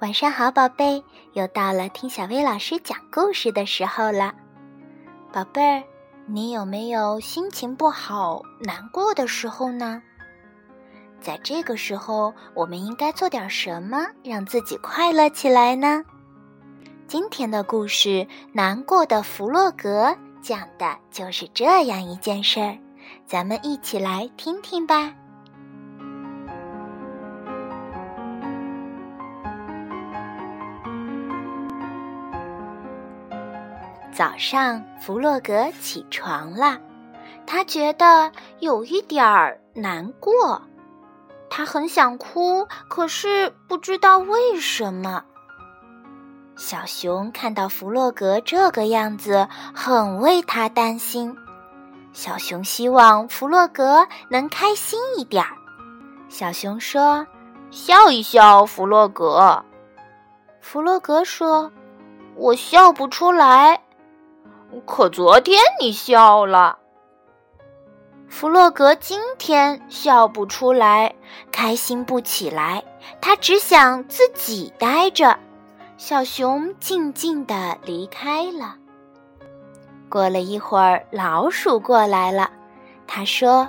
晚上好，宝贝，又到了听小薇老师讲故事的时候了。宝贝儿，你有没有心情不好、难过的时候呢？在这个时候，我们应该做点什么让自己快乐起来呢？今天的故事《难过的弗洛格》讲的就是这样一件事儿，咱们一起来听听吧。早上，弗洛格起床了，他觉得有一点儿难过，他很想哭，可是不知道为什么。小熊看到弗洛格这个样子，很为他担心。小熊希望弗洛格能开心一点儿。小熊说：“笑一笑，弗洛格。”弗洛格说：“我笑不出来。”可昨天你笑了，弗洛格今天笑不出来，开心不起来，他只想自己待着。小熊静静地离开了。过了一会儿，老鼠过来了，他说：“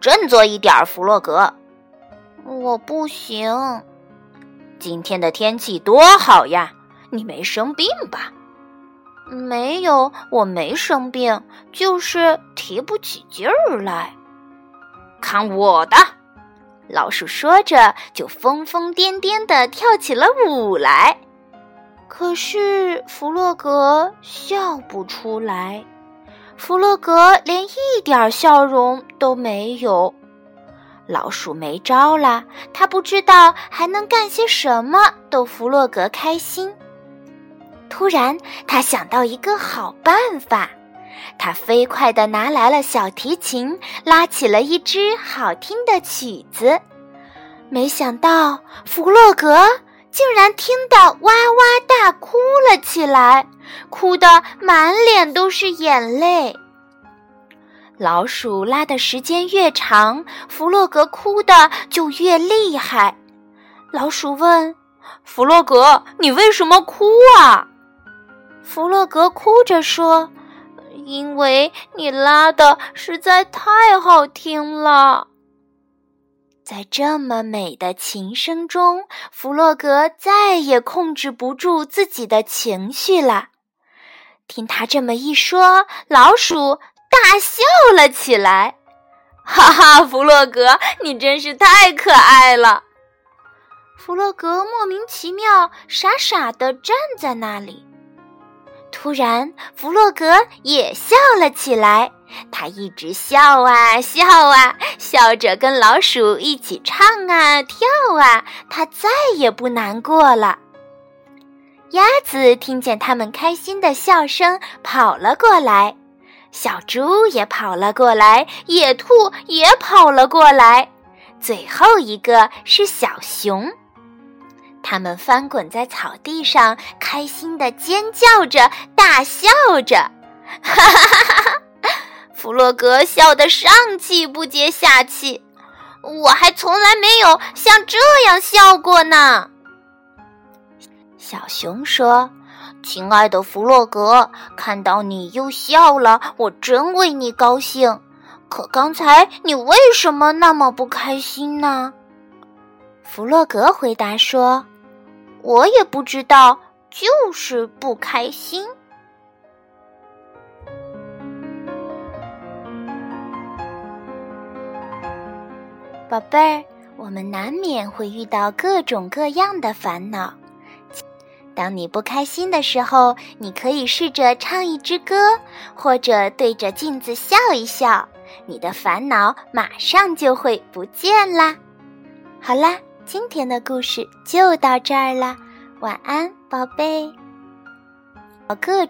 振作一点，弗洛格。”我不行。今天的天气多好呀，你没生病吧？没有，我没生病，就是提不起劲儿来。看我的！老鼠说着，就疯疯癫癫的跳起了舞来。可是弗洛格笑不出来，弗洛格连一点笑容都没有。老鼠没招了，他不知道还能干些什么逗弗洛格开心。突然，他想到一个好办法，他飞快地拿来了小提琴，拉起了一支好听的曲子。没想到，弗洛格竟然听得哇哇大哭了起来，哭得满脸都是眼泪。老鼠拉的时间越长，弗洛格哭的就越厉害。老鼠问：“弗洛格，你为什么哭啊？”弗洛格哭着说：“因为你拉的实在太好听了。”在这么美的琴声中，弗洛格再也控制不住自己的情绪了。听他这么一说，老鼠大笑了起来：“哈哈，弗洛格，你真是太可爱了！”弗洛格莫名其妙、傻傻的站在那里。突然，弗洛格也笑了起来。他一直笑啊笑啊，笑着跟老鼠一起唱啊跳啊。他再也不难过了。鸭子听见他们开心的笑声，跑了过来；小猪也跑了过来，野兔也跑了过来。最后一个是小熊。他们翻滚在草地上，开心的尖叫着，大笑着，哈哈哈哈哈！弗洛格笑得上气不接下气，我还从来没有像这样笑过呢。小熊说：“亲爱的弗洛格，看到你又笑了，我真为你高兴。可刚才你为什么那么不开心呢？”弗洛格回答说。我也不知道，就是不开心。宝贝儿，我们难免会遇到各种各样的烦恼。当你不开心的时候，你可以试着唱一支歌，或者对着镜子笑一笑，你的烦恼马上就会不见啦。好啦。今天的故事就到这儿啦，晚安，宝贝。各。